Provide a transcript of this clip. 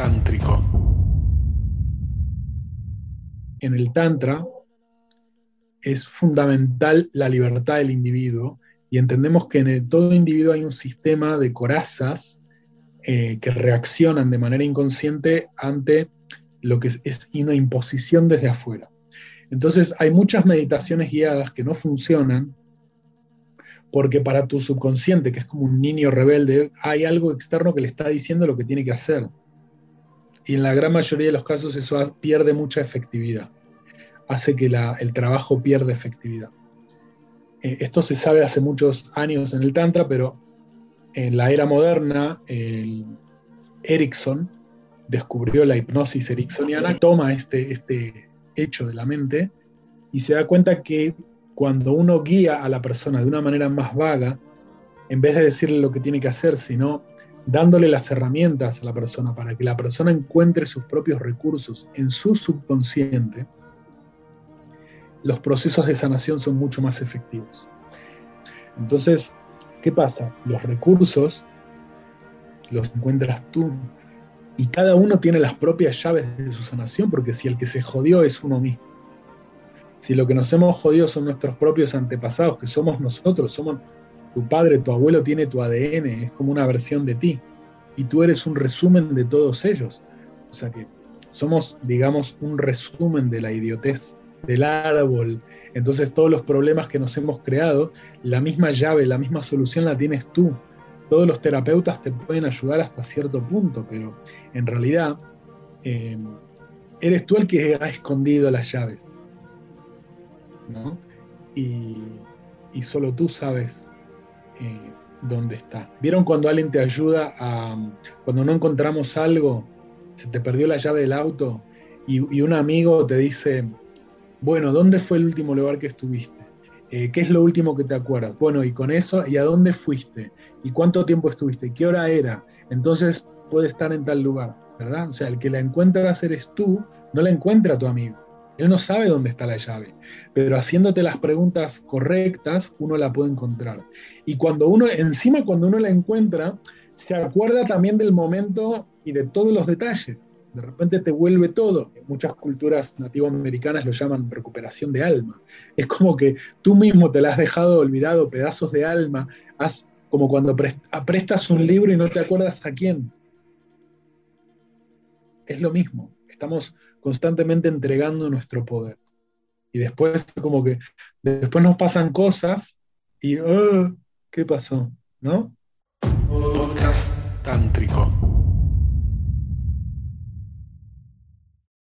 tántrico. En el Tantra es fundamental la libertad del individuo y entendemos que en todo individuo hay un sistema de corazas eh, que reaccionan de manera inconsciente ante lo que es una imposición desde afuera. Entonces hay muchas meditaciones guiadas que no funcionan porque para tu subconsciente, que es como un niño rebelde, hay algo externo que le está diciendo lo que tiene que hacer. Y en la gran mayoría de los casos eso pierde mucha efectividad, hace que el trabajo pierda efectividad. Eh, esto se sabe hace muchos años en el Tantra, pero en la era moderna, Erickson descubrió la hipnosis ericksoniana, toma este, este hecho de la mente y se da cuenta que cuando uno guía a la persona de una manera más vaga, en vez de decirle lo que tiene que hacer, sino dándole las herramientas a la persona para que la persona encuentre sus propios recursos en su subconsciente, los procesos de sanación son mucho más efectivos. Entonces, ¿qué pasa? Los recursos los encuentras tú y cada uno tiene las propias llaves de su sanación, porque si el que se jodió es uno mismo, si lo que nos hemos jodido son nuestros propios antepasados, que somos nosotros, somos tu padre, tu abuelo tiene tu ADN, es como una versión de ti, y tú eres un resumen de todos ellos. O sea que somos, digamos, un resumen de la idiotez del árbol. Entonces todos los problemas que nos hemos creado, la misma llave, la misma solución la tienes tú todos los terapeutas te pueden ayudar hasta cierto punto, pero en realidad eh, eres tú el que ha escondido las llaves. ¿no? Y, solo tú sabes eh, dónde está. ¿Vieron cuando alguien te ayuda a... cuando no encontramos algo, se te perdió la llave del auto y un amigo te dice, bueno, ¿dónde fue el último lugar que estuviste? Eh, ¿Qué es lo último que te acuerdas? Bueno, y con eso, ¿y a dónde fuiste? ¿Y cuánto tiempo estuviste? ¿Qué hora era? Entonces puede estar en tal lugar, ¿verdad? O sea, el que la encuentra eres tú, no la encuentra tu amigo. Él no sabe dónde está la llave, pero haciéndote las preguntas correctas, uno la puede encontrar. Y cuando uno, encima cuando uno la encuentra, se acuerda también del momento y de todos los detalles de repente te vuelve todo. Muchas culturas nativoamericanas lo llaman recuperación de alma. Es como que tú mismo te la has dejado olvidado, pedazos de alma, has, como cuando prestas un libro y no te acuerdas a quién. Es lo mismo, estamos constantemente entregando nuestro poder. Y después como que después nos pasan cosas y oh, ¿qué pasó? ¿No? Podcast tántrico.